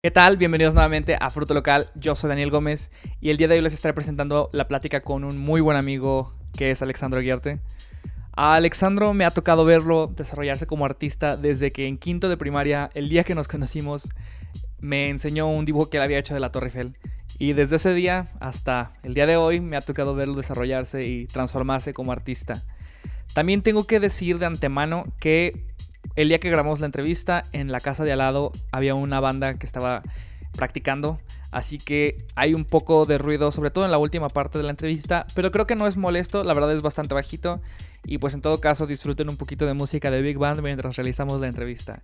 ¿Qué tal? Bienvenidos nuevamente a Fruto Local. Yo soy Daniel Gómez y el día de hoy les estaré presentando la plática con un muy buen amigo que es Alexandro Guiarte. A Alexandro me ha tocado verlo desarrollarse como artista desde que en quinto de primaria, el día que nos conocimos, me enseñó un dibujo que él había hecho de la Torre Eiffel. Y desde ese día hasta el día de hoy me ha tocado verlo desarrollarse y transformarse como artista. También tengo que decir de antemano que el día que grabamos la entrevista, en la casa de al lado había una banda que estaba practicando. Así que hay un poco de ruido, sobre todo en la última parte de la entrevista, pero creo que no es molesto, la verdad es bastante bajito. Y pues en todo caso disfruten un poquito de música de Big Band mientras realizamos la entrevista.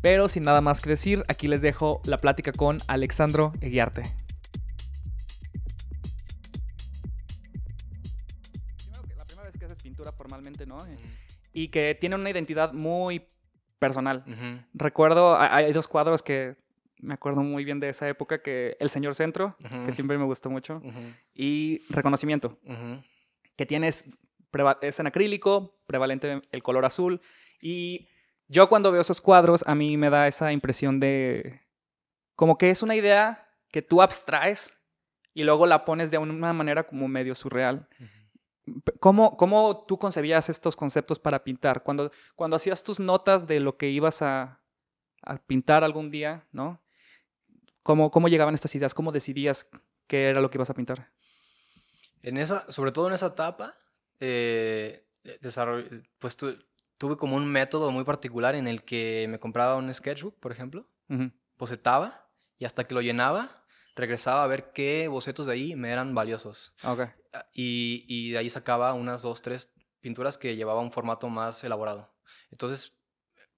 Pero sin nada más que decir, aquí les dejo la plática con Alexandro Eguiarte. La primera vez que haces pintura formalmente, ¿no? Y que tiene una identidad muy personal. Recuerdo, hay, dos cuadros que me acuerdo muy bien de esa época, que El Señor Centro, que siempre me gustó mucho, y Reconocimiento, que tienes, es en acrílico, prevalente el color azul, y yo cuando veo esos cuadros, a mí me da esa impresión de, como que es una idea que tú abstraes y luego la pones de una manera como medio surreal. ¿Cómo, ¿Cómo, tú concebías estos conceptos para pintar? Cuando, cuando hacías tus notas de lo que ibas a, a pintar algún día, ¿no? ¿Cómo, ¿Cómo, llegaban estas ideas? ¿Cómo decidías qué era lo que ibas a pintar? En esa, sobre todo en esa etapa, eh, pues tuve como un método muy particular en el que me compraba un sketchbook, por ejemplo, uh y hasta que lo llenaba, regresaba a ver qué bocetos de ahí me eran valiosos. Okay. Ah, y, y, de ahí sacaba unas dos, tres pinturas que llevaba un formato más elaborado. Entonces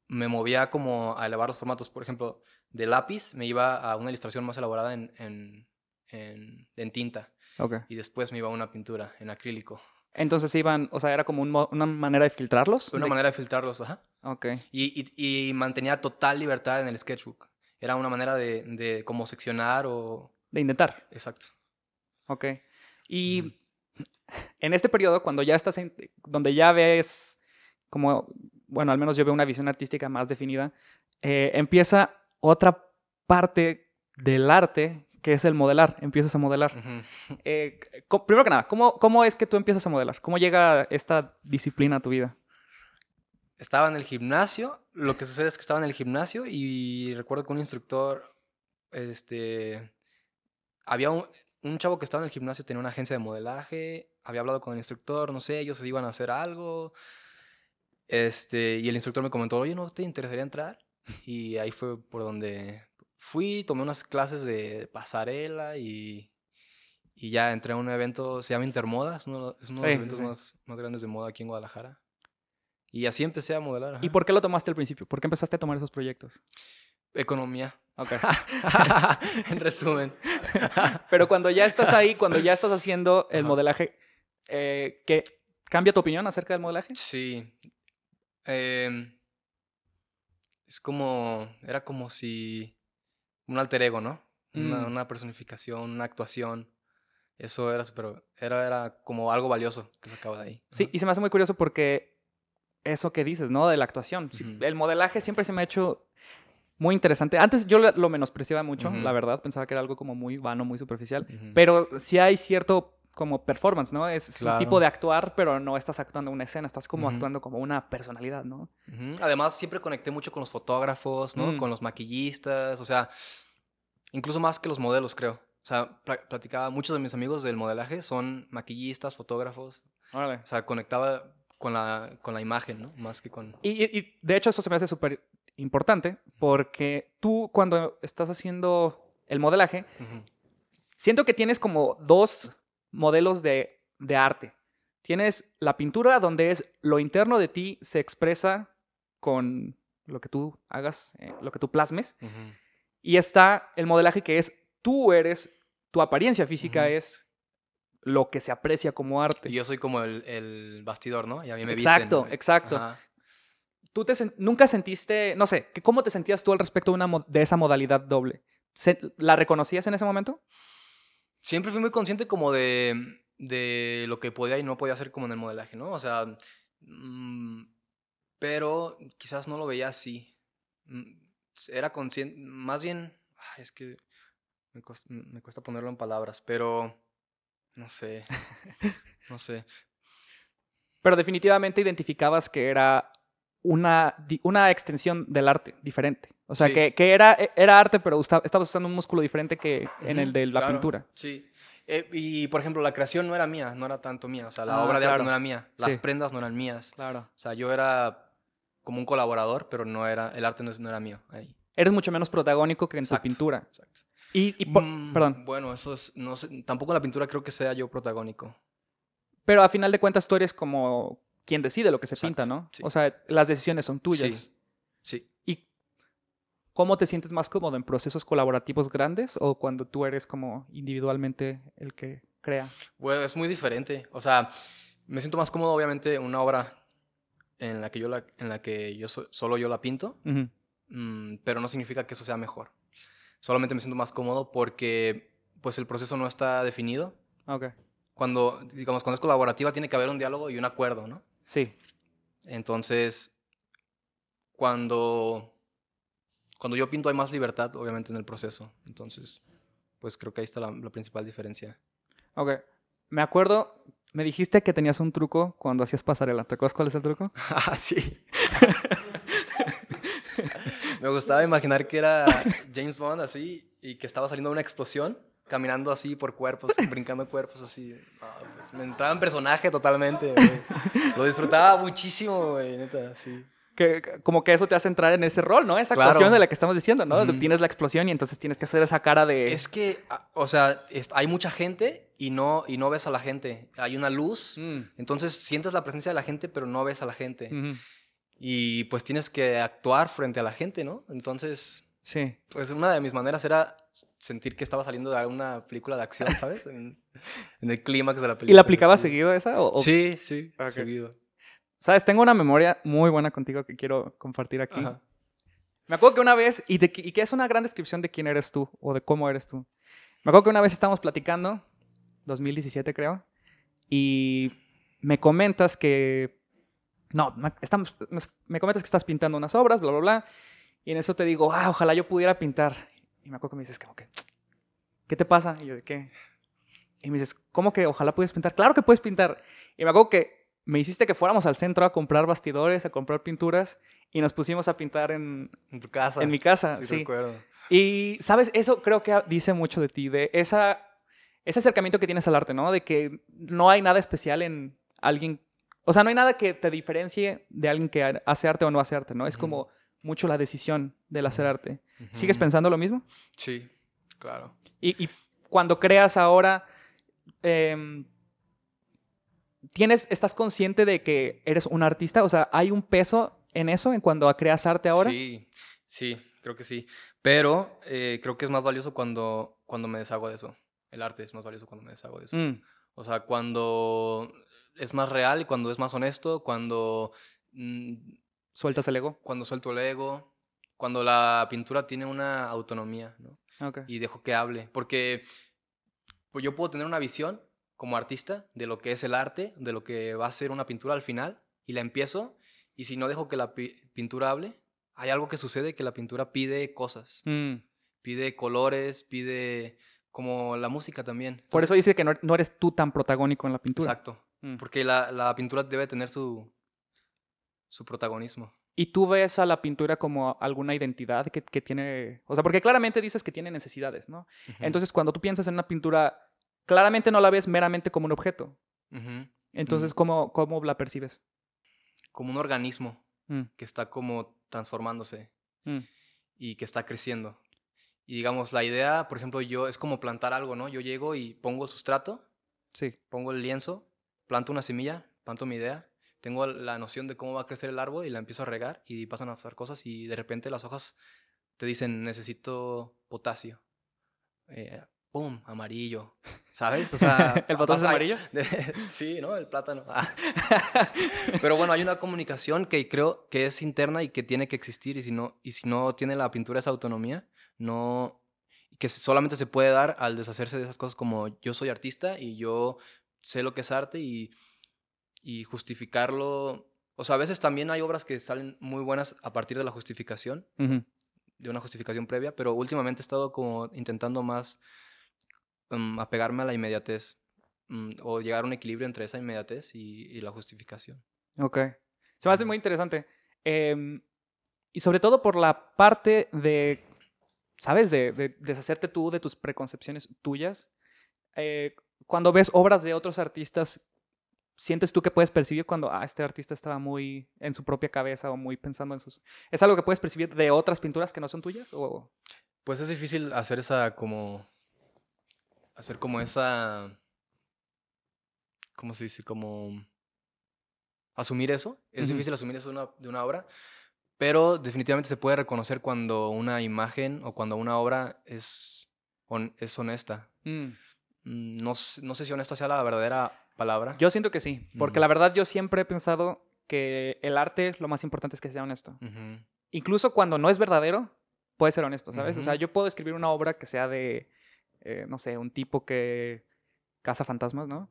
me movía como a elevar los formatos. Por ejemplo, de lápiz me iba a una ilustración más elaborada en, en, en, tinta. Okay. Y después me iba a una pintura en acrílico. Entonces iban, o sea, era como una manera de filtrarlos. Una manera de filtrarlos, ajá. Ok. Y, y, y, mantenía total libertad en el sketchbook. Era una manera de, de como seccionar o... De intentar. Exacto. Ok. Y en este periodo, cuando ya estás en, donde ya ves como, bueno, al menos yo veo una visión artística más definida, eh, empieza otra parte del arte que es el modelar, empiezas a modelar. Eh, primero que nada, ¿cómo, ¿cómo es que tú empiezas a modelar? ¿Cómo llega esta disciplina a tu vida? Estaba en el gimnasio, lo que sucede es que estaba en el gimnasio y recuerdo que un instructor, este, había un, un chavo que estaba en el gimnasio, tenía una agencia de modelaje, había hablado con el instructor, no sé, ellos se iban a hacer algo. Este, y el instructor me comentó, oye, ¿no te interesaría entrar? Y ahí fue por donde fui, tomé unas clases de pasarela y, y ya entré a un evento, se llama Intermoda, es uno, de los eventos Más, más, grandes de moda aquí en Guadalajara. Y así empecé a modelar. ¿Y por qué lo tomaste al principio? ¿Por qué empezaste a tomar esos proyectos? Economía. Ok. en resumen. Pero cuando ya estás ahí, cuando ya estás haciendo el modelaje, eh, ¿qué, ¿cambia tu opinión acerca del modelaje? Sí. Em, es como, era como si un alter ego, ¿no? Una, mm. una, personificación, una actuación. Eso era, pero era, era como algo valioso que sacaba de ahí. Sí, y se me hace muy curioso porque eso que dices, ¿no? De la actuación. El modelaje siempre se me ha hecho muy interesante. Antes yo lo menospreciaba mucho, la verdad. Pensaba que era algo como muy vano, muy superficial. Pero sí hay cierto como performance, ¿no? Es un tipo de actuar, pero no estás actuando una escena, estás como actuando como una personalidad, ¿no? Además, siempre conecté mucho con los fotógrafos, ¿no? Mm. Con los maquillistas, o sea, incluso más que los modelos, creo. O sea, platicaba, muchos de mis amigos del modelaje son maquillistas, fotógrafos. O sea, conectaba con la, con la imagen, ¿no? Más que con... Y, y de hecho eso se me hace súper importante porque tú cuando estás haciendo el modelaje, siento que tienes como dos modelos de, de, arte. Tienes la pintura donde es lo interno de ti se expresa con lo que tú hagas, eh, lo que tú plasmes. Y está el modelaje que es tú eres, tu apariencia física es lo que se aprecia como arte. yo soy como el, el bastidor, ¿no? Y a mí me exacto, exacto. ¿Tú te nunca sentiste, no sé, ¿cómo te sentías tú al respecto de, una, de esa modalidad doble? ¿La reconocías en ese momento? Siempre fui muy consciente como de, de lo que podía y no podía hacer como en el modelaje, ¿no? O sea, mm, pero quizás no lo veía así. Mm, era consciente, más bien, Ay, es que me cuesta ponerlo en palabras, pero no sé, no sé. Pero definitivamente identificabas que era una, una extensión del arte diferente. O sea, Sí. que, que era, e- era arte, pero usa- estabas usando un músculo diferente que en el de la claro, pintura. Sí. Eh, y por ejemplo, la creación no era mía, no era tanto mía. O sea, la Ah, obra de arte no era mía. Las Sí. prendas no eran mías. Claro. O sea, yo era como un colaborador, pero no era, el arte no, era mío. Ahí. Eres mucho menos protagónico que en tu pintura. Exacto. Y, y por- Mm, perdón. Bueno, eso es, no sé, tampoco en la pintura creo que sea yo protagónico. Pero a final de cuentas tú eres como quien decide lo que se Exacto, pinta, ¿no? sí. O sea, las decisiones son tuyas. Sí. Sí. ¿Y cómo te sientes más cómodo en procesos colaborativos grandes o cuando tú eres como individualmente el que crea? Bueno, es muy diferente. O sea, me siento más cómodo, obviamente, en una obra en la que yo, la, en la que yo so- solo yo la pinto, mm, pero no significa que eso sea mejor. Solamente me siento más cómodo porque, pues, el proceso no está definido. Ok. Cuando, digamos, cuando es colaborativa tiene que haber un diálogo y un acuerdo, ¿no? Sí. Entonces, cuando, cuando yo pinto hay más libertad, obviamente, en el proceso. Entonces, pues creo que ahí está la, la principal diferencia. Ok. Me acuerdo, me dijiste que tenías un truco cuando hacías pasarela. ¿Te acuerdas cuál es el truco? Ah, sí. Me gustaba imaginar que era James Bond así y que estaba saliendo de una explosión, caminando así por cuerpos, brincando cuerpos así. Ah, pues, me entraba en personaje totalmente. güey. Lo disfrutaba muchísimo, güey, neta, sí. Que, como que eso te hace entrar en ese rol, ¿no? Esa Claro. actuación de la que estamos diciendo, ¿no? Tienes la explosión y entonces tienes que hacer esa cara de... Es que, o sea, es- hay mucha gente y no, y no ves a la gente. Hay una luz, Mm. entonces sientes la presencia de la gente, pero no ves a la gente. Ujú. Y pues tienes que actuar frente a la gente, ¿no? Entonces, Sí. pues una de mis maneras era sentir que estaba saliendo de una película de acción, ¿sabes? En, en el clímax de la película. ¿Y la aplicabas sí. seguido esa? O, o- Sí, sí, Ok. seguido. Sabes, tengo una memoria muy buena contigo que quiero compartir aquí. Ajá. Me acuerdo que una vez, y, de, que- y que es una gran descripción de quién eres tú o de cómo eres tú. Me acuerdo que una vez estábamos platicando, 2017 creo, y me comentas que... No, estamos, me- me comentas que estás pintando unas obras, bla, bla, bla. Y en eso te digo, ah, ojalá yo pudiera pintar. Y me acuerdo que me dices, como que, ¿qué te pasa? Y yo, ¿de qué? Y me dices, ¿cómo que ojalá pudieras pintar? Claro que puedes pintar. Y me acuerdo que me hiciste que fuéramos al centro a comprar bastidores, a comprar pinturas, y nos pusimos a pintar en, En tu casa. en mi casa. Sí, Sí. recuerdo. Y, ¿sabes? Eso creo que dice mucho de ti, de esa, ese acercamiento que tienes al arte, ¿no? De que no hay nada especial en alguien, o sea, no hay nada que te diferencie de alguien que hace arte o no hace arte, ¿no? Es como mucho la decisión del hacer arte. ¿Sigues pensando lo mismo? Sí, claro. Y, y cuando creas ahora, em, ¿tienes, ¿estás consciente de que eres un artista? O sea, ¿hay un peso en eso, en cuando creas arte ahora? Sí, sí, creo que sí. Pero eh, creo que es más valioso cuando, cuando me deshago de eso. El arte es más valioso cuando me deshago de eso. Mm, O sea, cuando es más real, cuando es más honesto, cuando, mm, sueltas el ego. cuando suelto el ego, cuando la pintura tiene una autonomía, ¿no? Y dejo que hable. Porque pues yo puedo tener una visión como artista de lo que es el arte, de lo que va a ser una pintura al final, y la empiezo, y si no dejo que la pi- pintura hable, hay algo que sucede que la pintura pide cosas, Mm. pide colores, pide como la música también. Por eso dice que no, no eres tú tan protagónico en la pintura. Exacto. Mm. Porque la, la pintura debe tener su, su protagonismo. ¿Y tú ves a la pintura como alguna identidad que, que tiene? O sea, porque claramente dices que tiene necesidades, ¿no? Entonces, cuando tú piensas en una pintura, claramente no la ves meramente como un objeto. Entonces, ¿cómo, cómo la percibes? Como un organismo Mm, que está como transformándose mm, y que está creciendo. Y digamos, la idea, por ejemplo, yo es como plantar algo, ¿no? Yo llego y pongo el sustrato, Sí. pongo el lienzo, planto una semilla, planto mi idea, tengo la noción de cómo va a crecer el árbol y la empiezo a regar y pasan a pasar cosas y de repente las hojas te dicen necesito potasio. Eh, ¡Pum! Amarillo. ¿Sabes? O sea, ¿El potasio es amarillo? sí, ¿no? El plátano. Ah. Pero bueno, hay una comunicación que creo que es interna y que tiene que existir y si no, y si no tiene la pintura esa autonomía, no, que solamente se puede dar al deshacerse de esas cosas como yo soy artista y yo sé lo que es arte y, y justificarlo. O sea, a veces también hay obras que salen muy buenas a partir de la justificación de una justificación previa, pero últimamente he estado como intentando más mm, apegarme a la inmediatez mm, o llegar a un equilibrio entre esa inmediatez y, y la justificación. Ok. Se me hace muy interesante. Em, y sobre todo por la parte de, ¿sabes? De, de deshacerte tú de tus preconcepciones tuyas. Eh, cuando ves obras de otros artistas, ¿sientes tú que puedes percibir cuando ah, este artista estaba muy en su propia cabeza o muy pensando en sus... ¿Es algo que puedes percibir de otras pinturas que no son tuyas? O... Pues es difícil hacer esa como... Hacer como esa... ¿Cómo se dice? Como... Asumir eso. Es Ujú. difícil asumir eso de una, de una obra. Pero definitivamente se puede reconocer cuando una imagen o cuando una obra es, hon- es honesta. Mm. Mm, No, no sé si honesta sea la verdadera palabra. Yo siento que sí, porque la verdad yo siempre he pensado que el arte lo más importante es que sea honesto. Incluso cuando no es verdadero, puede ser honesto, ¿sabes? O sea, yo puedo escribir una obra que sea de, eh, no sé, un tipo que caza fantasmas, ¿no?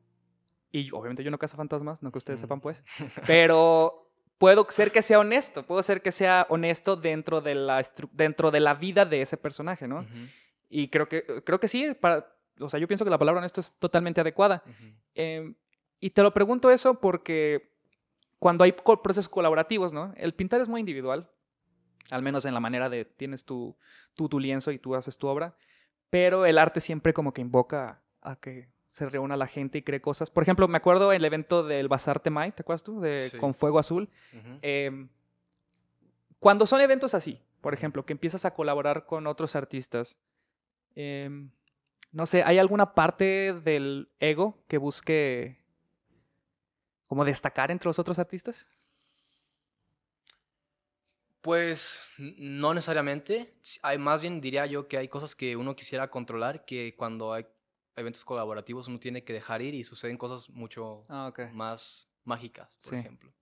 Y obviamente yo no caza fantasmas, no que ustedes sepan, pues. Pero puedo ser que sea honesto, puedo ser que sea honesto dentro de la, dentro de la vida de ese personaje, ¿no? Y creo que, creo que sí, para, o sea, yo pienso que la palabra honesto es totalmente adecuada. Eh, y te lo pregunto eso porque cuando hay procesos colaborativos, ¿no? El pintar es muy individual, al menos en la manera de tienes tu, tú tu lienzo y tú haces tu obra, pero el arte siempre como que invoca a que se reúna la gente y cree cosas. Por ejemplo, me acuerdo el evento del Bazar Temay, ¿te acuerdas tú? De Sí. Con Fuego Azul. Eh, cuando son eventos así, por ejemplo, que empiezas a colaborar con otros artistas, eh, no sé, ¿hay alguna parte del ego que busque como destacar entre los otros artistas? Pues no necesariamente. Hay, más bien diría yo que hay cosas que uno quisiera controlar, que cuando hay eventos colaborativos uno tiene que dejar ir y suceden cosas mucho Ah, más mágicas, por Sí. ejemplo.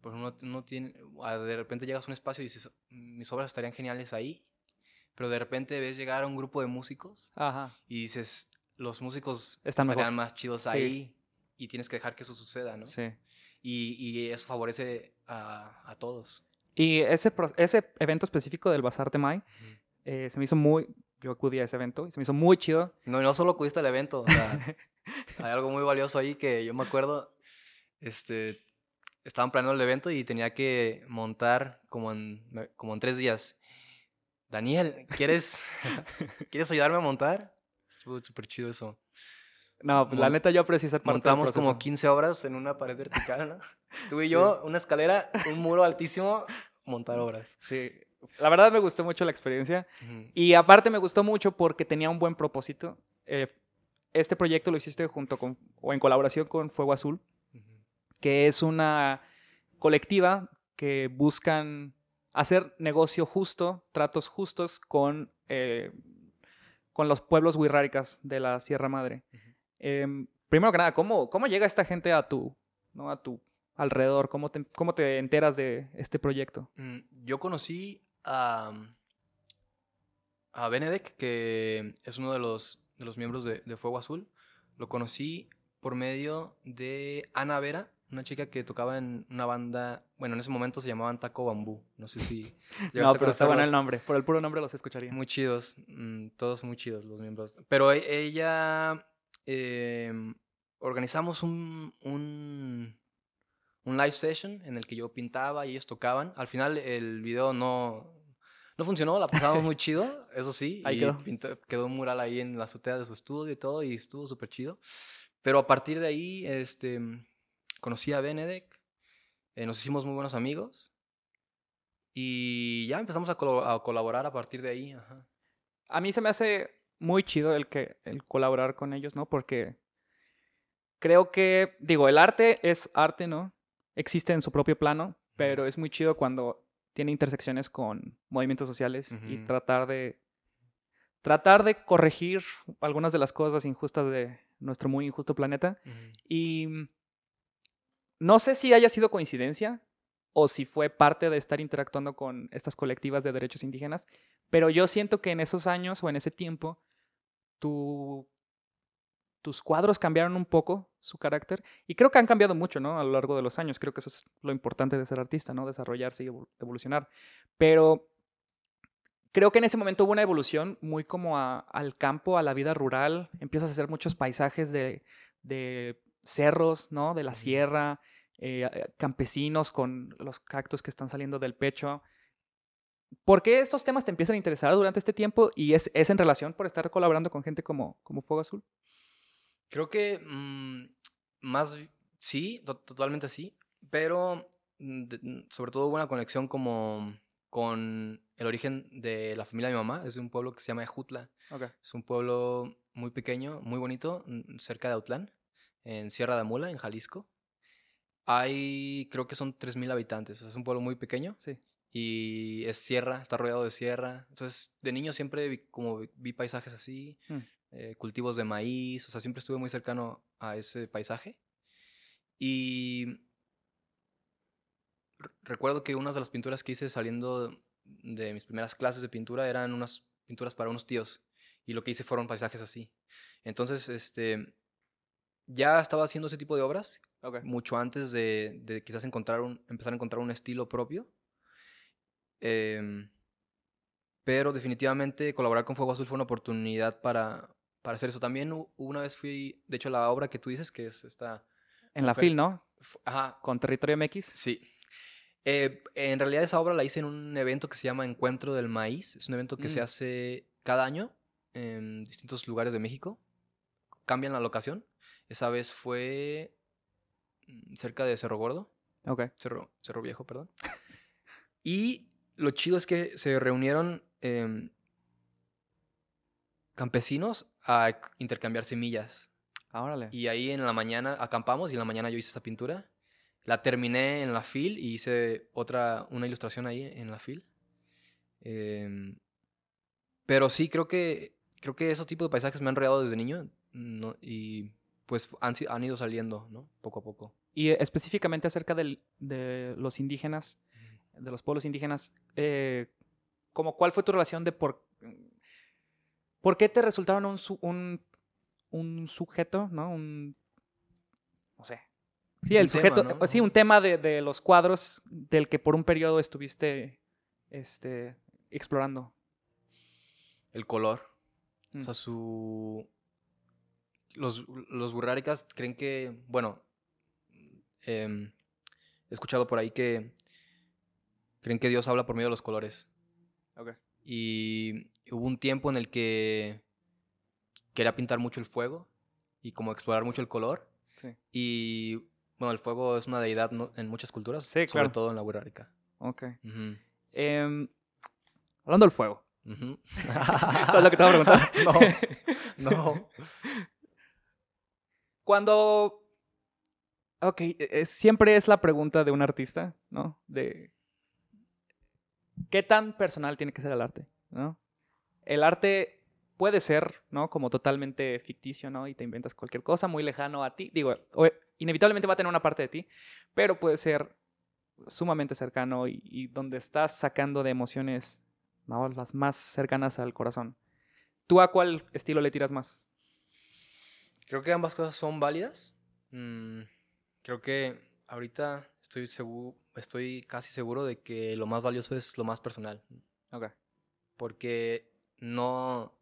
Por uno, uno tiene, de repente llegas a un espacio y dices, mis obras estarían geniales ahí, pero de repente ves llegar a un grupo de músicos Ajá. y dices, los músicos Están mejor. estarían más chidos Sí. ahí y tienes que dejar que eso suceda, ¿no? Sí. Y, y eso favorece a, a todos. Y ese, ese evento específico del Bazar Temay eh, se me hizo muy... Yo acudí a ese evento y se me hizo muy chido. No, no solo acudiste al evento, o sea, hay algo muy valioso ahí que yo me acuerdo, este, estaban planeando el evento y tenía que montar como en, como en tres días. Daniel, ¿quieres, ¿quieres ayudarme a montar? Estuvo súper chido eso. No, pues, la neta yo aprecio ser parte del Montamos como proceso. 15 obras en una pared vertical, ¿no? Tú y yo, una escalera, un muro altísimo, montar obras. Sí. La verdad me gustó mucho la experiencia. Ujú. Y aparte me gustó mucho porque tenía un buen propósito. Eh, este proyecto lo hiciste junto con, o en colaboración con Fuego Azul, Ujú. que es una colectiva que buscan hacer negocio justo, tratos justos con, eh, con los pueblos wixárikas de la Sierra Madre. Em, primero que nada, ¿cómo, ¿cómo llega esta gente a tu, ¿no? a tu alrededor? ¿Cómo te, ¿Cómo te enteras de este proyecto? Mm, Yo conocí a, a Benedek, que es uno de los, de los miembros de, de Fuego Azul. Lo conocí por medio de Ana Vera, una chica que tocaba en una banda, bueno, en ese momento se llamaban Taco Bambú. No sé si... No, pero está bueno el nombre. Por el puro nombre los escucharía. Muy chidos, mm, todos muy chidos los miembros. Pero e- ella, em, organizamos un, un, un live session en el que yo pintaba y ellos tocaban. Al final el video no, no funcionó, la pasamos muy chido, eso sí. Ahí y quedó. pintó- quedó un mural ahí en la azotea de su estudio y todo y estuvo súper chido. Pero a partir de ahí, este, conocí a Benedek, eh, nos hicimos muy buenos amigos. Y ya empezamos a, colaborar a partir de ahí. Ajá. A mí se me hace muy chido el que el colaborar con ellos, ¿no? Porque creo que, digo, el arte es arte, ¿no? Existe en su propio plano, pero es muy chido cuando tiene intersecciones con movimientos sociales y tratar de tratar de corregir algunas de las cosas injustas de nuestro muy injusto planeta. Y no sé si haya sido coincidencia o si fue parte de estar interactuando con estas colectivas de derechos indígenas, pero yo siento que en esos años o en ese tiempo tu- tus cuadros cambiaron un poco su carácter y creo que han cambiado mucho, ¿no? A lo largo de los años. Creo que eso es lo importante de ser artista, ¿no? Desarrollarse y evol- evolucionar. Pero creo que en ese momento hubo una evolución muy como a- al campo, a la vida rural. Empiezas a hacer muchos paisajes de, de cerros, ¿no? De la sierra, eh, eh, campesinos con los cactus que están saliendo del pecho. ¿Por qué estos temas te empiezan a interesar durante este tiempo? Y es, es en relación por estar colaborando con gente como, como Fuego Azul. Creo que mm, más sí, to- totalmente sí, pero mm, de- mm, sobre todo hubo una conexión como con el origen de la familia de mi mamá, es de un pueblo que se llama Ejutla, es un pueblo muy pequeño, muy bonito, cerca de Autlán, en Sierra de Amula, en Jalisco. Hay, creo que son 3.000 habitantes, es un pueblo muy pequeño Sí. y es sierra, está rodeado de sierra. Entonces, de niño siempre vi, como vi- paisajes así, Mm. eh, cultivos de maíz, o sea, siempre estuve muy cercano a ese paisaje. Y re- recuerdo que una de las pinturas que hice saliendo de mis primeras clases de pintura eran unas pinturas para unos tíos. Y lo que hice fueron paisajes así. Entonces, este, ya estaba haciendo ese tipo de obras Ok. mucho antes de, de quizás encontrar un, empezar a encontrar un estilo propio. Em, pero definitivamente colaborar con Fuego Azul fue una oportunidad para, para hacer eso. También una vez fui, de hecho, a la obra que tú dices, que es esta... En la. FIL, ¿no? Ajá, Con Territorio MX. sí. Eh, en realidad esa obra la hice en un evento que se llama Encuentro del Maíz. Es un evento que se Mm. hace cada año en distintos lugares de México. Cambian la locación. Esa vez fue cerca de Cerro Gordo. Ok. Cerro, Cerro Viejo, perdón. Y lo chido es que se reunieron em, campesinos a intercambiar semillas. Ah, órale. Y ahí en la mañana acampamos y en la mañana yo hice esa pintura. La terminé en la FIL y hice otra, una ilustración ahí en la FIL. Em, pero sí, creo que, creo que esos tipos de paisajes me han rodeado desde niño ¿no? y pues han, han ido saliendo, ¿no? Poco a poco. Y eh, específicamente acerca del- de los indígenas, de los pueblos indígenas, eh, como cuál fue tu relación de por, por qué te resultaron un, un, un sujeto, ¿no? Un, no sé. Sí, el Un tema, sujeto, ¿no? pues sí, un tema de, de los cuadros del que por un periodo estuviste este, explorando. El color. Mm. O sea, su... Los, los burráricas creen que, bueno, em, he escuchado por ahí que creen que Dios habla por medio de los colores. Ok. Y hubo un tiempo en el que quería pintar mucho el fuego y como explorar mucho el color. Sí. Y bueno, el fuego es una deidad ¿no? en muchas culturas, Sí, sobre claro. todo en la burrárica. Ok. Em, hablando del fuego. ujú. ¿Sabes lo que te voy a preguntar? no, no. Cuando. Ok, e- e- siempre es la pregunta de un artista, ¿no? De. ¿Qué tan personal tiene que ser el arte? ¿No? El arte puede ser, ¿no? Como totalmente ficticio, ¿no? Y te inventas cualquier cosa muy lejano a ti. Digo, inevitablemente va a tener una parte de ti, pero puede ser sumamente cercano y, y donde estás sacando de emociones, ¿no? Las más cercanas al corazón. ¿Tú a cuál estilo le tiras más? Creo que ambas cosas son válidas. Mm, creo que ahorita estoy seguro, estoy casi seguro de que lo más valioso es lo más personal. Ok. Porque no.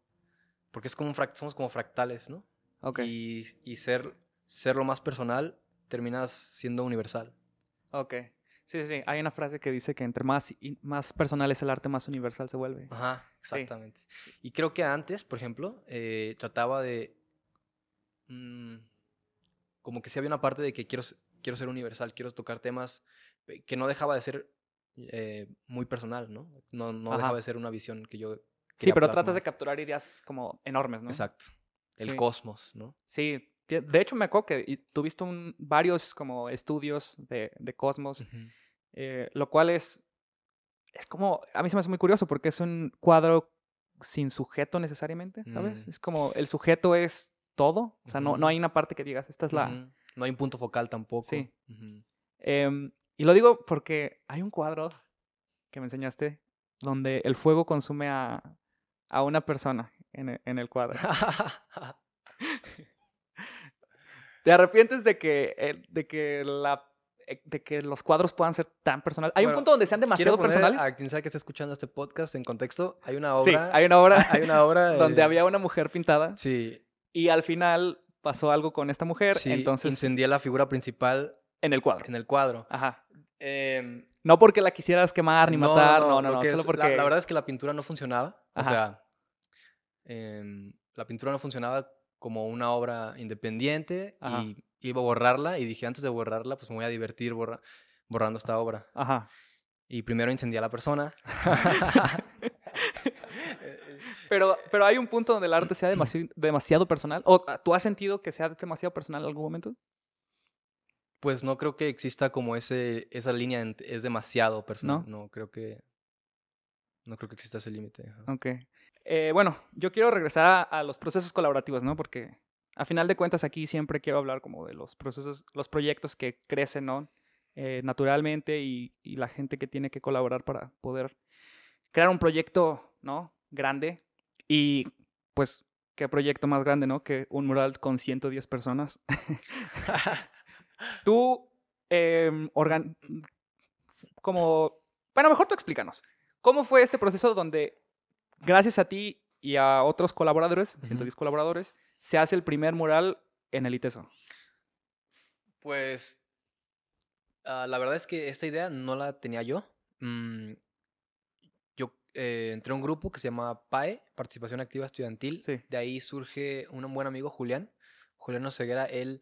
Porque es como un somos como fractales, ¿no? Ok. Y, y ser, ser lo más personal terminas siendo universal. Ok. Sí, sí, sí. Hay una frase que dice que entre más, más personal es el arte, más universal se vuelve. Ajá, Sí. exactamente. Y creo que antes, por ejemplo, eh, trataba de. Mm, como que sí había una parte de que quiero, quiero ser universal, quiero tocar temas eh, que no dejaba de ser eh, muy personal, ¿no? No, no dejaba de ser una visión que yo. Sí, pero tratas plasmar. de capturar ideas como enormes, ¿no? Exacto. El Sí. cosmos, ¿no? Sí. De hecho, me acuerdo que tuviste un- varios como estudios de, de Cosmos, eh, lo cual es, es como, a mí se me hace muy curioso porque es un cuadro sin sujeto necesariamente, ¿sabes? Mm. Es como el sujeto es todo, o sea, no, no hay una parte que digas, esta es la... No hay un punto focal tampoco. Sí. Em, y lo digo porque hay un cuadro que me enseñaste donde el fuego consume a, a una persona en e- en el cuadro. ¿Te arrepientes de que, el- de que la, eh, de que los cuadros puedan ser tan personales. Hay un punto donde sean demasiado personales. A quien sabe que está escuchando este podcast en contexto, hay una Sí, obra. hay una obra hay una obra. donde eh, había una mujer pintada Sí, y al final pasó algo con esta mujer, sí. entonces Incendié la figura principal en el cuadro. en el cuadro. Ajá. Em, No porque la quisieras quemar ni matar, no, no, no, que solo es- porque La, la verdad es que la pintura no funcionaba. Ajá. O sea, em, la pintura no funcionaba como una obra independiente Ajá. y iba a borrarla y dije antes de borrarla pues me voy a divertir borra- borrando esta obra. Ajá. Y primero incendié a la persona. Pero, pero hay un punto donde el arte sea demasiado, demasiado personal. ¿O ah, tú has sentido que sea demasiado personal en algún momento? Pues no creo que exista como ese, esa línea, en- es demasiado personal. ¿No? ¿No? creo que. No creo que exista ese límite. Ok. Eh, bueno, yo quiero regresar a, a los procesos colaborativos, ¿no? Porque a final de cuentas aquí siempre quiero hablar como de los procesos, los proyectos que crecen, ¿no? Eh, naturalmente y, y la gente que tiene que colaborar para poder crear un proyecto, ¿no? Grande. Y pues, ¿qué proyecto más grande, ¿no? Que un mural con 110 personas. Tú, em, organ- como, bueno, mejor tú explícanos. ¿Cómo fue este proceso donde, gracias a ti y a otros colaboradores. 110 colaboradores, se hace el primer mural en el ITESO? Pues. ah, la verdad es que esta idea no la tenía yo. Mm, yo eh, entré a un grupo que se llama PAE, Participación Activa Estudiantil. Sí. De ahí surge un buen amigo, Julián. Julián Oseguera, él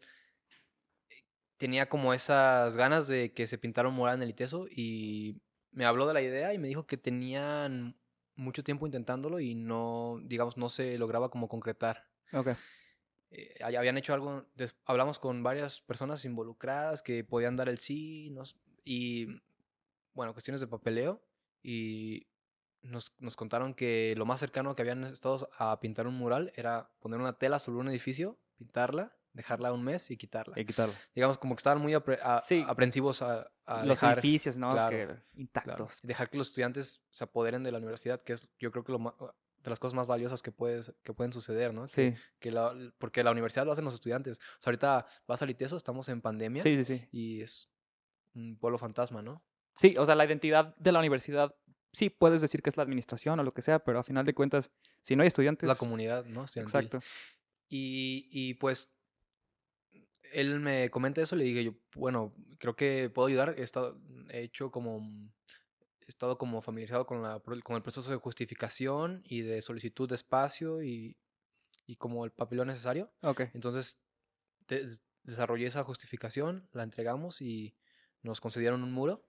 eh, tenía como esas ganas de que se pintara un mural en el ITESO y me habló de la idea y me dijo que tenían mucho tiempo intentándolo y no, digamos, no se lograba como concretar. Ok. Eh, hab- habían hecho algo, hablamos con varias personas involucradas que podían dar el sí, nos- y bueno, cuestiones de papeleo, y nos, nos contaron que lo más cercano que habían estado a pintar un mural era poner una tela sobre un edificio, pintarla, dejarla un mes y quitarla. Y quitarlo. Digamos, como que estaban muy apre- a- Sí. aprensivos a, a Los dejar- edificios, ¿no? claro, Que- claro, intactos. y dejar que los estudiantes se apoderen de la universidad, que es yo creo que lo ma- de las cosas más valiosas que, puedes, que pueden suceder, ¿no? Que- Sí. que la- porque la universidad lo hacen los estudiantes. O sea, ahorita vas al ITESO, estamos en pandemia Sí, sí, sí. y es un pueblo fantasma, ¿no? Sí, o sea, la identidad de la universidad, sí, puedes decir que es la administración o lo que sea, pero a final de cuentas, si no hay estudiantes... La comunidad, ¿no? Estudiantil. Exacto. Y, y pues él me comenta eso, le dije yo, bueno, creo que puedo ayudar. He, estado, he hecho como, he estado como familiarizado con, la, con el proceso de justificación y de solicitud de espacio y, y como el papeleo necesario. Ok. Entonces des- desarrollé esa justificación, la entregamos y nos concedieron un muro.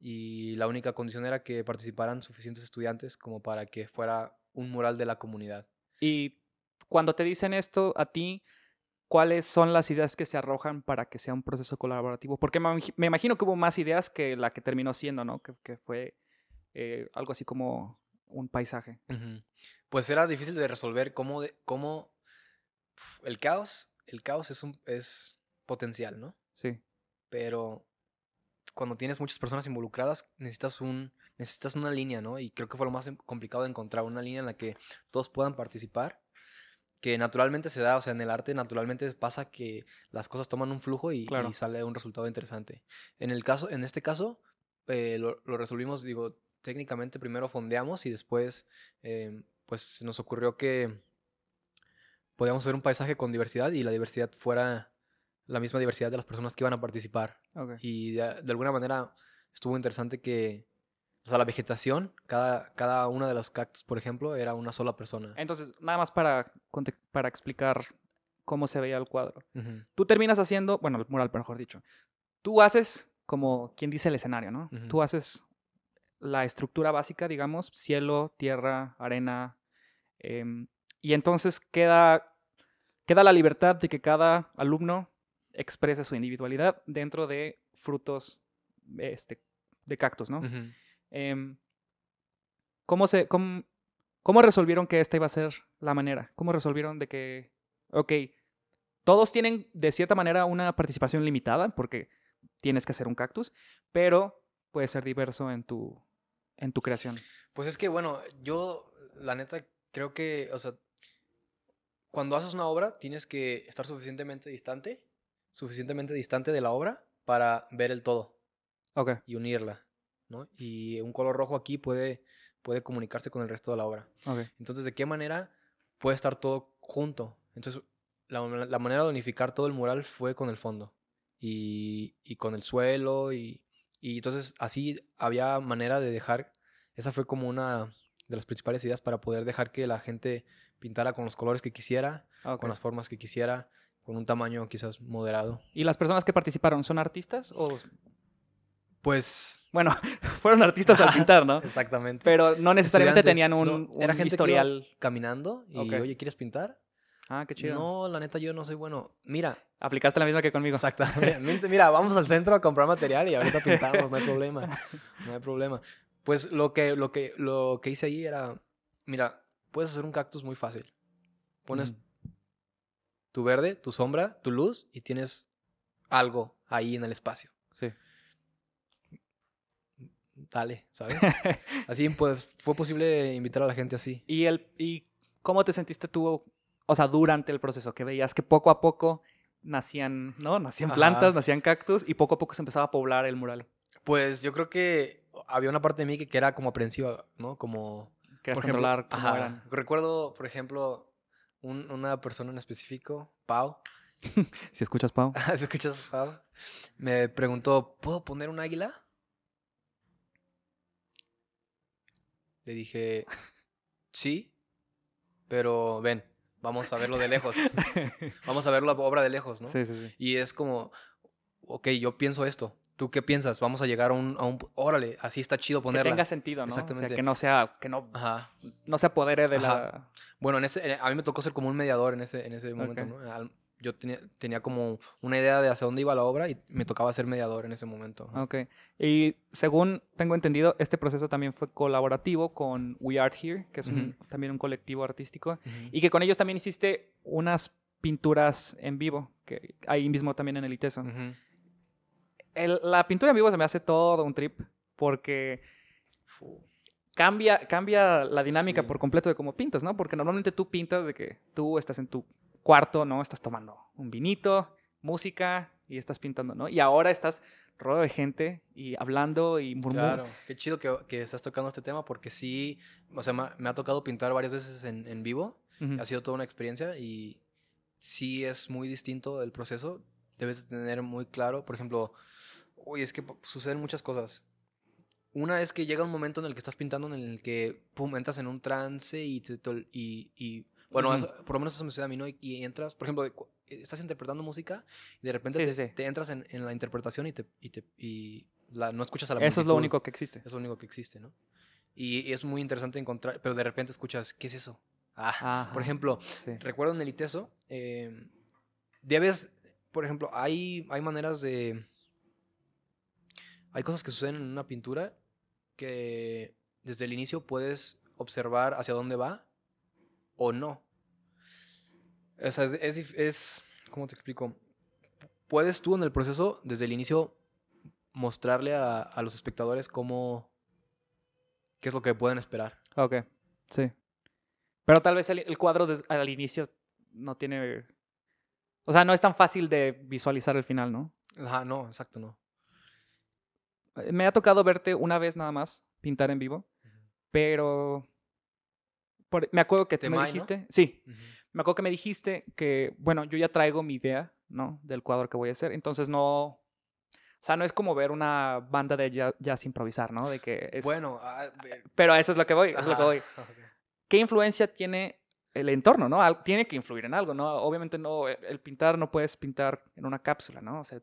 Y la única condición era que participaran suficientes estudiantes como para que fuera un mural de la comunidad. Y cuando te dicen esto a ti, ¿cuáles son las ideas que se arrojan para que sea un proceso colaborativo? Porque me, imagi- me imagino que hubo más ideas que la que terminó siendo, ¿no? Que, que fue eh, algo así como un paisaje. Pues era difícil de resolver cómo, de- cómo el caos, el caos es, un, es potencial, ¿no? Sí. Pero cuando tienes muchas personas involucradas, necesitas un necesitas una línea, ¿no? Y creo que fue lo más em- complicado de encontrar una línea en la que todos puedan participar, que naturalmente se da, o sea, en el arte naturalmente pasa que las cosas toman un flujo y, Claro. y sale un resultado interesante. En el caso, en este caso, eh, lo, lo resolvimos, digo, técnicamente primero fondeamos y después, eh, pues nos ocurrió que podíamos hacer un paisaje con diversidad y la diversidad fuera la misma diversidad de las personas que iban a participar. Ok. Y de, de alguna manera estuvo interesante que, o sea, la vegetación, cada, cada una de los cactus, por ejemplo, era una sola persona. Entonces, nada más para, para explicar cómo se veía el cuadro. Tú terminas haciendo, bueno, el mural, mejor dicho. Tú haces como quien dice el escenario, ¿no? Tú haces la estructura básica, digamos, cielo, tierra, arena. em, y entonces queda, queda la libertad de que cada alumno exprese su individualidad dentro de frutos este, de cactus, ¿no? Em, ¿cómo, se, cómo, cómo resolvieron que esta iba a ser la manera? ¿Cómo resolvieron de que, ok, todos tienen de cierta manera una participación limitada porque tienes que hacer un cactus, pero puede ser diverso en tu, en tu creación? Pues es que, bueno, yo, la neta, creo que, o sea, cuando haces una obra, tienes que estar suficientemente distante, suficientemente distante de la obra para ver el todo y unirla, ¿no? Y un color rojo aquí puede, puede comunicarse con el resto de la obra. Entonces, ¿de qué manera puede estar todo junto? Entonces, la, la manera de unificar todo el mural fue con el fondo y, y con el suelo y, y entonces así había manera de dejar, esa fue como una de las principales ideas para poder dejar que la gente pintara con los colores que quisiera, con las formas que quisiera, con un tamaño quizás moderado. ¿Y las personas que participaron son artistas o...? Pues, Bueno, fueron artistas al pintar, ¿no? exactamente. Pero no necesariamente tenían un, no, era gente que iba caminando y, Ok. oye, ¿quieres pintar? Ah, qué chido. No, la neta yo no soy bueno. Mira, Aplicaste la misma que conmigo. Exactamente. Mira, vamos al centro a comprar material y ahorita pintamos, no hay problema. No hay problema. Pues lo que, lo que, lo que hice ahí era, mira, puedes hacer un cactus muy fácil. Pones Ujú. Tu verde, tu sombra, tu luz y tienes algo ahí en el espacio. Sí. Dale, ¿sabes? Así pues fue posible invitar a la gente así. ¿Y, el, ¿Y cómo te sentiste tú, o sea, durante el proceso? Que veías que poco a poco nacían, ¿no? Nacían Ajá. plantas, nacían cactus y poco a poco se empezaba a poblar el mural. Pues yo creo que había una parte de mí que, que era como aprensiva, ¿no? Como Querías Por ejemplo, controlar cómo ajá, eran. Recuerdo, por ejemplo, un- una persona en específico, Pau. Si escuchas, Pau. ¿Se escuchas, Pau? Me preguntó, ¿puedo poner un águila? Le dije, sí, pero ven, vamos a verlo de lejos. Vamos a ver la obra de lejos, ¿no? Sí, sí, sí. Y es como, ok, yo pienso esto. ¿Tú qué piensas? Vamos a llegar a un... A un órale, así está chido Que ponerla. tenga sentido, ¿no? O Exactamente. sea, que no sea, que no, Ajá. no se apodere de la... Ajá. Bueno, en ese, a mí me tocó ser como un mediador en ese, en ese momento, Ok. ¿no? Yo tenía, tenía como una idea de hacia dónde iba la obra y me tocaba ser mediador en ese momento. ¿no? Ok. Y según tengo entendido, este proceso también fue colaborativo con We Art Here, que es un- también un colectivo artístico, Ujú. y que con ellos también hiciste unas pinturas en vivo, que ahí mismo también en el ITESO. Ujú. El- la pintura en vivo se me hace todo un trip, porque cambia, cambia la dinámica Sí. por completo de cómo pintas, ¿no? Porque normalmente tú pintas de que tú estás en tu cuarto, ¿no? Estás tomando un vinito, música y estás pintando, ¿no? Y ahora estás rodeado de gente y hablando y murmurando. Claro, qué chido que, que estás tocando este tema porque sí, o sea, me, ha- me ha tocado pintar varias veces en, en vivo. Ha sido toda una experiencia y sí es muy distinto el proceso. Debes de tener muy claro, por ejemplo, uy, es que suceden muchas cosas. Una es que llega un momento en el que estás pintando en el que, pum, entras en un trance y, te- y, y- bueno, eso- por lo menos eso me sucede a mí, ¿no? Y, y entras, por ejemplo, estás interpretando música y de repente Sí, te, sí, sí. te entras en, en la interpretación y, te, y, te, y la, no escuchas a la Eso es lo multitud. único que existe. Es lo único que existe, ¿no? Y, es muy interesante encontrar, pero de repente escuchas, ¿qué es eso? Ah, Ajá. por ejemplo, recuerdo en el ITESO, eh, debes, por ejemplo, hay, hay maneras de... Hay cosas que suceden en una pintura que desde el inicio puedes observar hacia dónde va o no. O sea, es, es, es- ¿Cómo te explico? Puedes tú en el proceso, desde el inicio, mostrarle a, a los espectadores cómo... qué es lo que pueden esperar. Ok, sí. Pero tal vez el, el cuadro al inicio no tiene... O sea, no es tan fácil de visualizar el final, ¿no? Ajá, no, exacto, no. Eh, Me ha tocado verte una vez nada más pintar en vivo, pero... por- me acuerdo que tú me dijiste... Sí, me acuerdo que me dijiste que, bueno, yo ya traigo mi idea, ¿no? Del cuadro que voy a hacer, entonces no... O sea, no es como ver una banda de jazz, jazz improvisar, ¿no? De que es... Bueno, ah, ve- Pero a eso es lo que voy, es lo que voy. ¿Qué influencia tiene el entorno, no? Al- Tiene que influir en algo, ¿no? Obviamente no, el el pintar no puedes pintar en una cápsula, ¿no? O sea,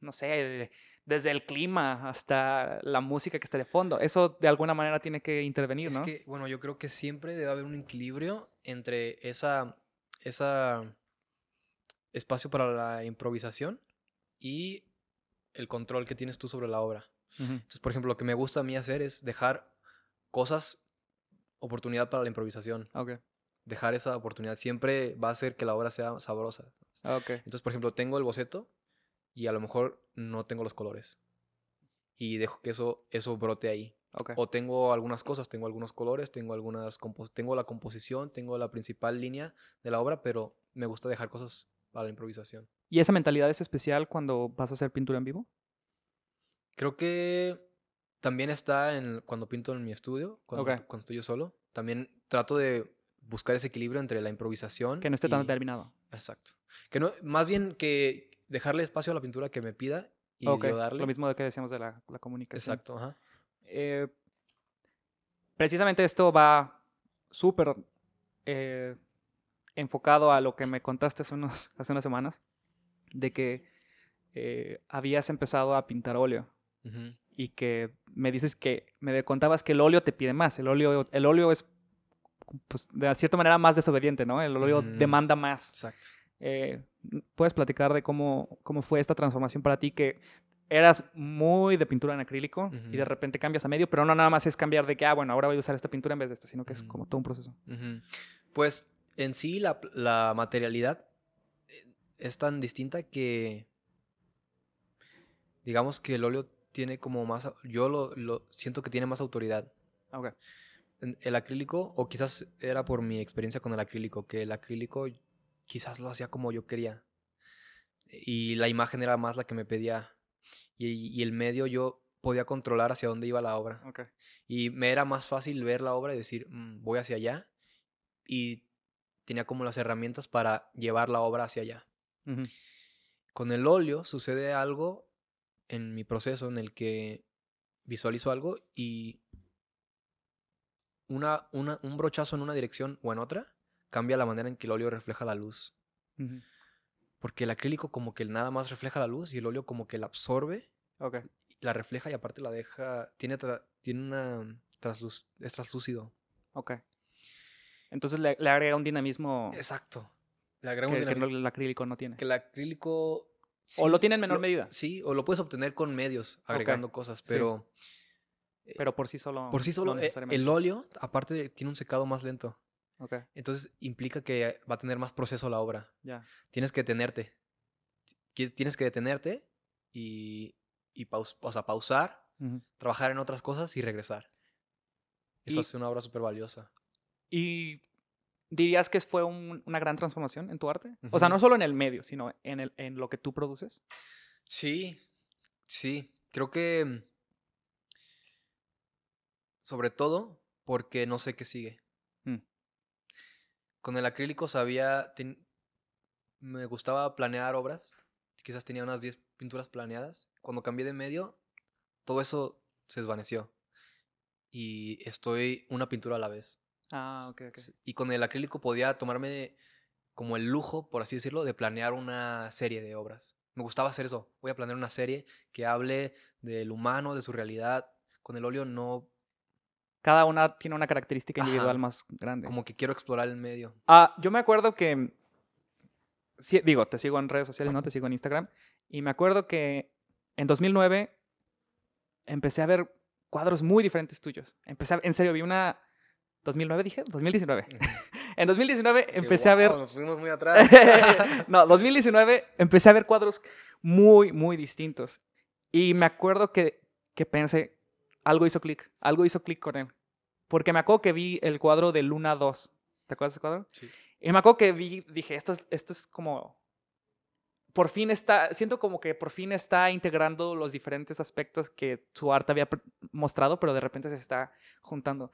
no sé, desde el clima hasta la música que está de fondo. Eso de alguna manera tiene que intervenir, Es ¿no? que, bueno, yo creo que siempre debe haber un equilibrio entre esa, esa espacio para la improvisación y el control que tienes tú sobre la obra. Entonces, por ejemplo, lo que me gusta a mí hacer es dejar cosas, oportunidad para la improvisación. Dejar esa oportunidad siempre va a hacer que la obra sea sabrosa. ok. Entonces, por ejemplo, tengo el boceto y a lo mejor no tengo los colores. Y dejo que eso, eso brote ahí. O tengo algunas cosas, tengo algunos colores, tengo algunas compos- tengo la composición, tengo la principal línea de la obra, pero me gusta dejar cosas para la improvisación. ¿Y esa mentalidad es especial cuando vas a hacer pintura en vivo? Creo que también está en cuando pinto en mi estudio, cuando, estoy yo solo. También trato de buscar ese equilibrio entre la improvisación. Que no esté tan determinado. Exacto. Que no, más bien que dejarle espacio a la pintura que me pida y yo darle. Lo mismo de que decíamos de la, la comunicación. Exacto, ajá. Eh, precisamente esto va súper eh, enfocado a lo que me contaste hace, unos, hace unas semanas, de que eh, habías empezado a pintar óleo y que me dices que me contabas que el óleo te pide más. El óleo, el óleo es, pues, de cierta manera más desobediente, ¿no? El óleo demanda más. Exacto. Eh, ¿Puedes platicar de cómo, cómo fue esta transformación para ti? Que eras muy de pintura en acrílico y de repente cambias a medio, pero no nada más es cambiar de que, ah, bueno, ahora voy a usar esta pintura en vez de esta, sino que es como todo un proceso. Pues en sí la, la materialidad eh, es tan distinta que digamos que el óleo tiene como más, yo lo, lo siento que tiene más autoridad. Ok. En- El acrílico, o quizás era por mi experiencia con el acrílico, que el acrílico quizás lo hacía como yo quería. Y la imagen era más la que me pedía. Y, y el medio yo podía controlar hacia dónde iba la obra. Y me era más fácil ver la obra y decir, "Mm, voy hacia allá. Y tenía como las herramientas para llevar la obra hacia allá. Con el óleo sucede algo en mi proceso en el que visualizo algo y una, una- un brochazo en una dirección o en otra cambia la manera en que el óleo refleja la luz. Porque el acrílico como que nada más refleja la luz y el óleo como que la absorbe, Ok. la refleja y aparte la deja, tiene, tra- tiene una trasluz, es traslúcido. Ok. Entonces le, le agrega un dinamismo Exacto. Le agrega un que, que dinamismo. no- el acrílico no tiene. Que el acrílico... o lo tiene en menor lo- medida, Sí, o lo puedes obtener con medios, agregando cosas, sí. pero... pero por sí solo. Por sí no solo, eh, necesariamente. el óleo, aparte, tiene un secado más lento. Entonces implica que va a tener más proceso la obra. ya. Tienes que detenerte. Tienes que detenerte y, y paus- o sea, pausar, trabajar en otras cosas y regresar. Eso Y- hace una obra súper valiosa. ¿Y dirías que fue un- una gran transformación en tu arte? O sea, no solo en el medio, sino en, el, en lo que tú produces. Sí, sí. Creo que... mm, Sobre todo porque no sé qué sigue. Con el acrílico sabía... ten- me gustaba planear obras. Quizás tenía unas 10 pinturas planeadas. Cuando cambié de medio, todo eso se desvaneció. Y estoy una pintura a la vez. Ah, ok, ok. Y con el acrílico podía tomarme como el lujo, por así decirlo, de planear una serie de obras. Me gustaba hacer eso. Voy a planear una serie que hable del humano, de su realidad. Con el óleo no, Cada una tiene una característica Ajá. individual más grande. como que quiero explorar el medio. Ah, yo me acuerdo que. sí, digo, te sigo en redes sociales, ¿no? Te sigo en Instagram. Y me acuerdo que en 2009 empecé a ver cuadros muy diferentes tuyos. Empecé a- en serio, vi una. ¿2009 dije? 2019. En 2019 empecé a ver. Nos fuimos muy atrás. no, 2019 empecé a ver cuadros muy, muy distintos. Y me acuerdo que, que pensé, algo hizo clic, algo hizo clic con él. Porque me acuerdo que vi el cuadro de Luna 2. ¿Te acuerdas de ese cuadro? Sí. Y me acuerdo que vi, dije, esto es, esto es como... Por fin está, siento como que por fin está integrando los diferentes aspectos que su arte había mostrado, pero de repente se está juntando.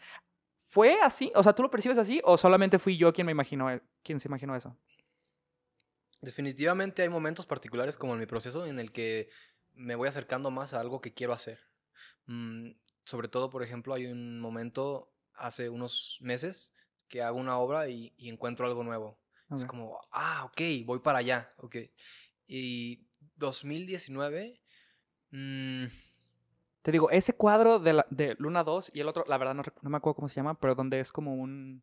¿Fue así? O sea, ¿tú lo percibes así o solamente fui yo quien me imaginó, e- quien se imaginó eso? Definitivamente hay momentos particulares como en mi proceso en el que me voy acercando más a algo que quiero hacer. Mm, sobre todo, por ejemplo, hay un momento hace unos meses que hago una obra y, y encuentro algo nuevo. Es como, ah, ok, voy para allá, ok. Y 2019, mm, Te digo, ese cuadro de, la- de Luna 2 y el otro, la verdad no, me acuerdo cómo se llama, pero donde es como un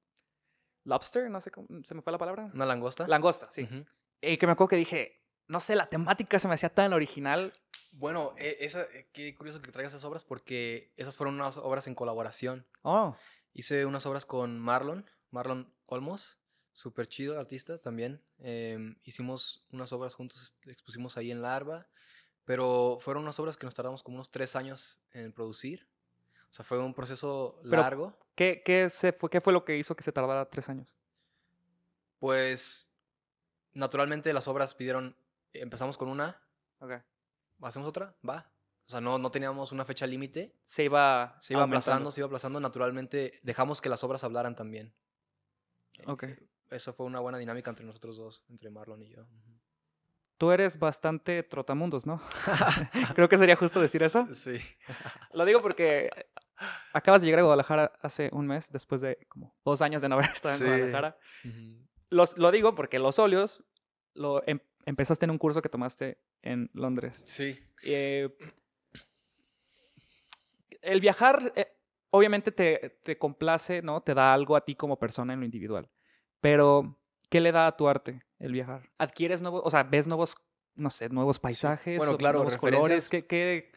lobster, no sé cómo, se me fue la palabra. una langosta. Langosta, sí. Ujú. Y que me acuerdo que dije, no sé, la temática se me hacía tan original. Bueno, e- esa, eh, qué curioso que traigas esas obras porque esas fueron unas obras en colaboración. Oh, Hice unas obras con Marlon, Marlon Olmos, súper chido artista también. Em, hicimos unas obras juntos, expusimos ahí en Larva, pero fueron unas obras que nos tardamos como unos tres años en producir. O sea, fue un proceso largo. ¿qué, qué, se fue, ¿qué fue lo que hizo que se tardara tres años? Pues, naturalmente las obras pidieron empezamos con una, Ok. hacemos otra, va. O sea, no, no teníamos una fecha límite. Se iba. Se iba aumentando. aplazando, se iba aplazando. Naturalmente dejamos que las obras hablaran también. Ok. Eh, Eso fue una buena dinámica entre nosotros dos, entre Marlon y yo. Tú eres bastante trotamundos, ¿no? Creo que sería justo decir eso. Sí. Lo digo porque acabas de llegar a Guadalajara hace un mes, después de como dos años de no haber estado en Sí. Guadalajara. Los, lo digo porque los óleos lo em- empezaste en un curso que tomaste en Londres. Sí. Eh, el viajar, eh, obviamente te, te complace, ¿no? Te da algo a ti como persona en lo individual. Pero, ¿qué le da a tu arte el viajar? ¿Adquieres nuevos, o sea, ves nuevos, no sé, nuevos paisajes? Bueno, claro, nuevos colores? ¿Qué, qué,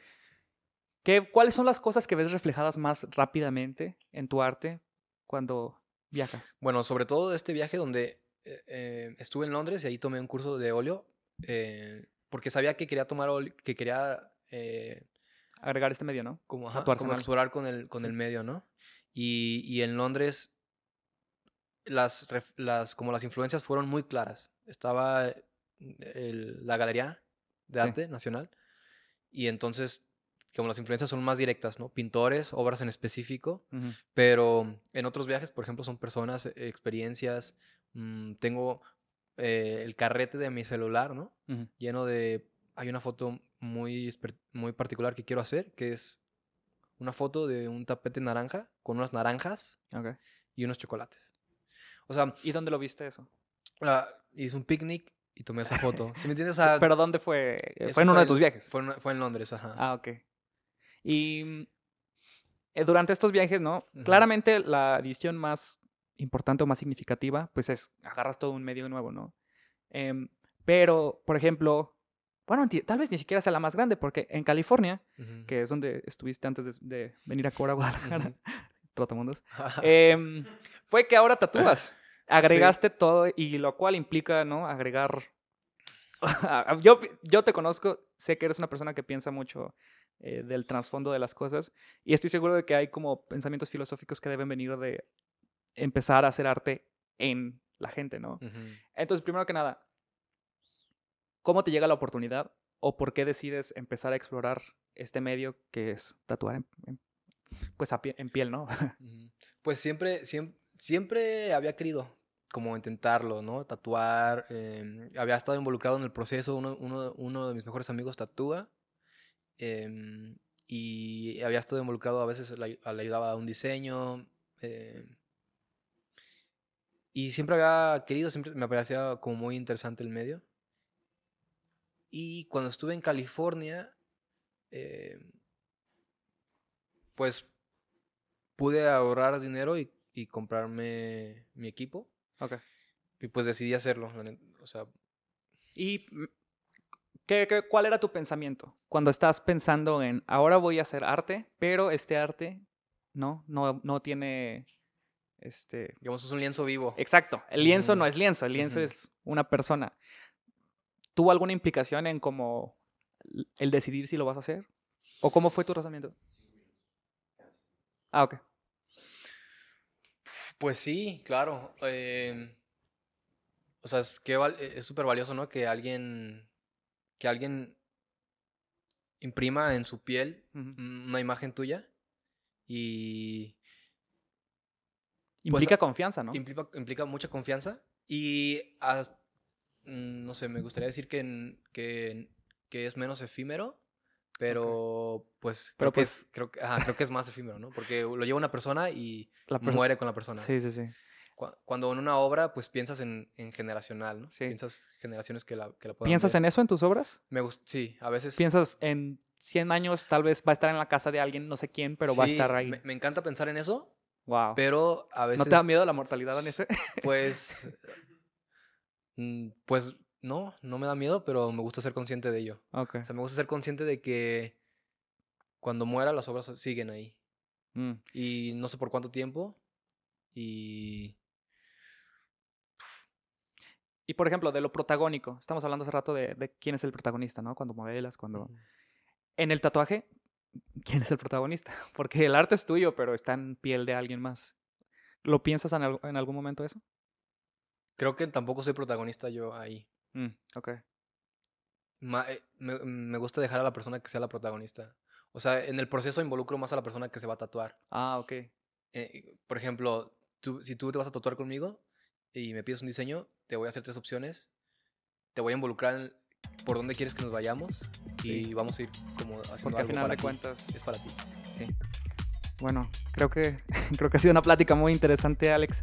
qué- cuáles son las cosas que ves reflejadas más rápidamente en tu arte cuando viajas? Bueno, sobre todo este viaje donde eh, eh, estuve en Londres y ahí tomé un curso de óleo. eh, porque sabía que quería tomar óleo, que quería eh, Agregar este medio, ¿no? como, ajá, como explorar con el, con Sí. el medio, ¿no? Y, y en Londres las, las, como las influencias fueron muy claras. Estaba el- la Galería de Sí. Arte Nacional y entonces como las influencias son más directas, ¿no? Pintores, obras en específico, pero en otros viajes, por ejemplo, son personas, experiencias. Mm, tengo eh, el carrete de mi celular, ¿no? Lleno de... Hay una foto muy, muy particular que quiero hacer, que es una foto de un tapete naranja con unas naranjas y unos chocolates. O sea, ¿Y dónde lo viste eso? ah, hice un picnic y tomé esa foto. ¿Sí me entiendes? Sea, ¿Pero dónde fue? eso Fue en uno de tus viajes. Fue, en- fue en Londres, ajá. Ah, ok. Y mm, eh, durante estos viajes, ¿no? Claramente la adición más importante o más significativa, pues es agarras todo un medio nuevo, ¿no? Em, pero, por ejemplo, bueno, tal vez ni siquiera sea la más grande, porque en California, que es donde estuviste antes de, de venir a Cora, Guadalajara, Ujú. Trotamundos, em, fue que ahora tatúas. Agregaste todo y lo cual implica, ¿no? Agregar... yo, yo te conozco, sé que eres una persona que piensa mucho eh, del trasfondo de las cosas y estoy seguro de que hay como pensamientos filosóficos que deben venir de empezar a hacer arte en la gente, ¿no? Entonces, primero que nada, ¿cómo te llega la oportunidad o por qué decides empezar a explorar este medio que es tatuar en, en- pues a pie- en piel, ¿no? Pues siempre, siempre, siempre había querido como intentarlo, ¿no? Tatuar. em, había estado involucrado en el proceso. Uno, uno, uno de mis mejores amigos tatúa. em, y había estado involucrado a veces, le ayudaba a un diseño. em, y siempre había querido, siempre me parecía como muy interesante el medio. Y cuando estuve en California, em, pues pude ahorrar dinero y, y comprarme mi equipo. ok. Y pues decidí hacerlo. O sea, ¿Y mm, qué, qué- cuál era tu pensamiento cuando estás pensando en ahora voy a hacer arte, pero este arte no, no, no tiene este. digamos, es un lienzo vivo. Exacto, el lienzo no Ujú. es lienzo, el lienzo es una persona. ¿Tuvo alguna implicación en cómo el decidir si lo vas a hacer? ¿O cómo fue tu razonamiento? Ah, ok. Pues sí, claro. em, o sea, es que val- es súper valioso, ¿no? Que alguien, que alguien imprima en su piel una imagen tuya y Implica confianza, ¿no? implica, implica mucha confianza y mm, no sé, me gustaría decir que, que, que es menos efímero, pero pues Pero creo que es, creo que, ajá, creo que es más efímero, ¿no? Porque lo lleva una persona y La perso- muere con la persona. Sí, sí, sí. Cu- Cuando en una obra, pues piensas en, en generacional, ¿no? Sí. Piensas generaciones que la, que la puedan ¿Piensas ver. en eso en tus obras? Me sí, a veces... ¿Piensas en 100 años tal vez va a estar en la casa de alguien, no sé quién, pero va a sí, estar ahí? Me, me encanta pensar en eso, Wow. pero a veces... ¿No te da miedo la mortalidad en ese? Pues, mm, pues no, no me da miedo, pero me gusta ser consciente de ello. ok. O sea, me gusta ser consciente de que cuando muera las obras siguen ahí. Mm. Y no sé por cuánto tiempo. Y Y por ejemplo, de lo protagónico. Estamos hablando hace rato de, de quién es el protagonista, ¿no? Cuando modelas, cuando... En el tatuaje, ¿quién es el protagonista? Porque el arte es tuyo, pero está en piel de alguien más. ¿Lo piensas en, al- en algún momento eso? creo que tampoco soy protagonista yo ahí. Mm, ok. ma- eh, me, me gusta dejar a la persona que sea la protagonista. O sea, en el proceso involucro más a la persona que se va a tatuar. Ah, ok. Eh, por ejemplo, tú, si tú te vas a tatuar conmigo y me pides un diseño, te voy a hacer tres opciones. Te voy a involucrar en por dónde quieres que nos vayamos y vamos a ir como haciendo Porque al algo final para de ti. cuentas, Es para ti. sí. Bueno, creo que, creo que ha sido una plática muy interesante, Alex.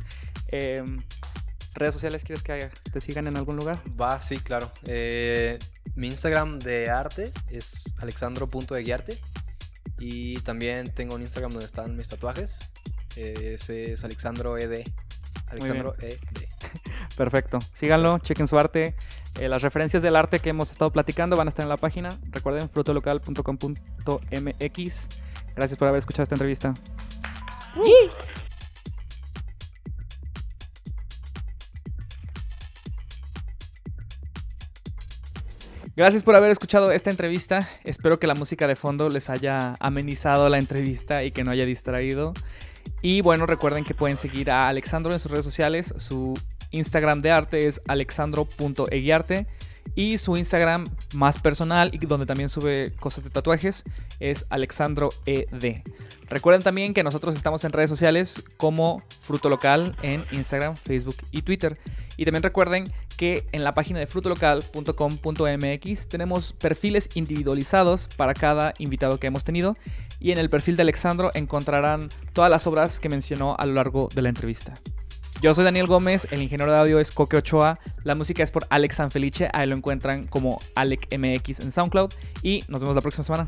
Em, ¿Redes sociales quieres que te sigan en algún lugar? Va, sí, claro. Eh, mi Instagram de arte es alexandro.eguiarte. Y también tengo un Instagram donde están mis tatuajes. Eh, ese es alexandroed. Alexandro ED. Perfecto. Síganlo, chequen su arte. Eh, las referencias del arte que hemos estado platicando van a estar en la página. Recuerden frutolocal.com.mx. Gracias por haber escuchado esta entrevista. Gracias por haber escuchado esta entrevista. Espero que la música de fondo les haya amenizado la entrevista y que no haya distraído. Y bueno, recuerden que pueden seguir a Alexandro en sus redes sociales. Su Instagram de arte es alexandro.eguiarte. Y su Instagram más personal y donde también sube cosas de tatuajes es alexandroed. Recuerden también que nosotros estamos en redes sociales como Fruto Local en Instagram, Facebook y Twitter. Y también recuerden que en la página de frutolocal.com.mx tenemos perfiles individualizados para cada invitado que hemos tenido. Y en el perfil de Alexandro encontrarán todas las obras que mencionó a lo largo de la entrevista. Yo soy Daniel Gómez, el ingeniero de audio es Coque Ochoa, la música es por Alex Sanfelice, ahí lo encuentran como AlecMX en SoundCloud y nos vemos la próxima semana.